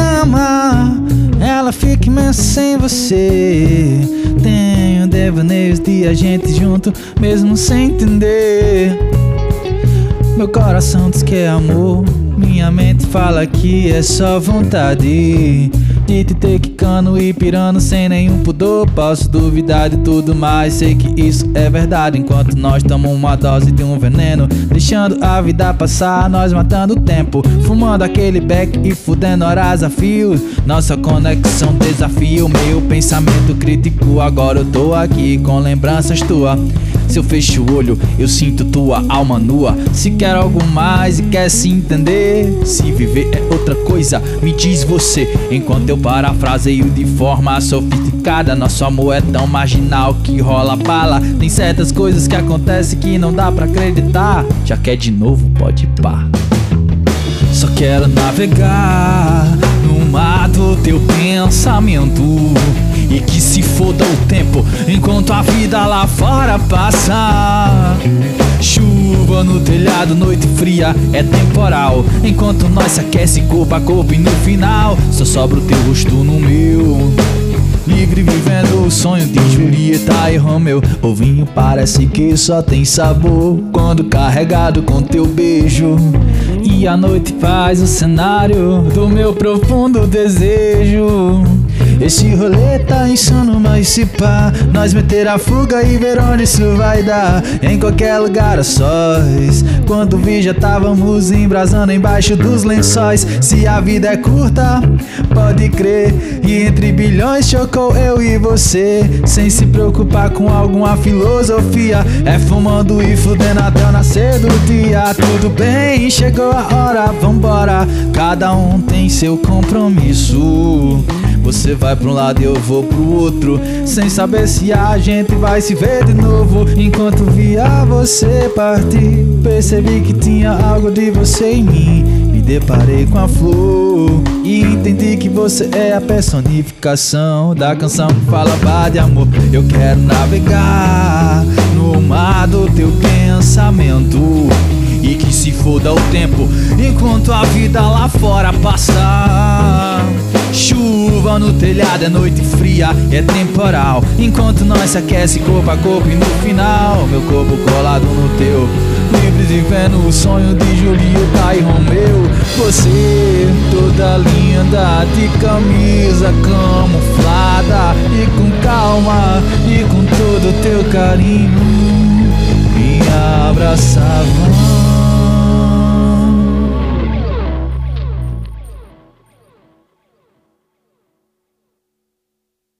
ama, ela fica imensa sem você. Tenho devaneios de a gente junto, mesmo sem entender. Meu coração diz que é amor, minha mente fala que é só vontade te ter e pirando sem nenhum pudor. Posso duvidar de tudo, mas sei que isso é verdade. Enquanto nós tomamos uma dose de um veneno, deixando a vida passar, nós matando o tempo, fumando aquele beck e fudendo horas a fio. Nossa conexão desafia o meu pensamento crítico. Agora eu tô aqui com lembranças tuas. Se eu fecho o olho, eu sinto tua alma nua. Se quer algo mais e quer se entender, se viver é outra coisa, me diz você. Enquanto eu parafraseio de forma sofisticada, nosso amor é tão marginal que rola bala. Tem certas coisas que acontecem que não dá pra acreditar. Já quer de novo, pode pá. Só quero navegar no mar do teu pensamento. E que se foda o tempo enquanto a vida lá fora passa. Chuva no telhado, noite fria, é temporal. Enquanto nós se aquece corpo a corpo e no final só sobra o teu rosto no meu. Livre vivendo o sonho de Julieta e Romeu. O vinho parece que só tem sabor quando carregado com teu beijo. E a noite faz o cenário do meu profundo desejo. Esse rolê tá insano, mas se pá Nós meter a fuga e ver onde isso vai dar. Em qualquer lugar a sós. Quando vi já távamos embrasando embaixo dos lençóis. Se a vida é curta, pode crer. E entre bilhões chocou eu e você. Sem se preocupar com alguma filosofia. É fumando e fudendo até o nascer do dia. Tudo bem, chegou a hora, vambora. Cada um tem seu compromisso você vai pra um lado e eu vou pro outro. Sem saber se a gente vai se ver de novo. Enquanto via você partir Percebi que tinha algo de você em mim. Me deparei com a flor E entendi que você é a personificação Da canção. Que fala de amor Eu quero navegar no mar do teu pensamento. E que se foda o tempo enquanto a vida lá fora passa. Chuva no telhado, é noite fria, é temporal. Enquanto nós se aquece corpo a corpo e no final, meu corpo colado no teu. Livres vivendo o sonho de Julieta e Romeu. Você toda linda, de camisa camuflada. E com calma, e com todo teu carinho, me abraçava.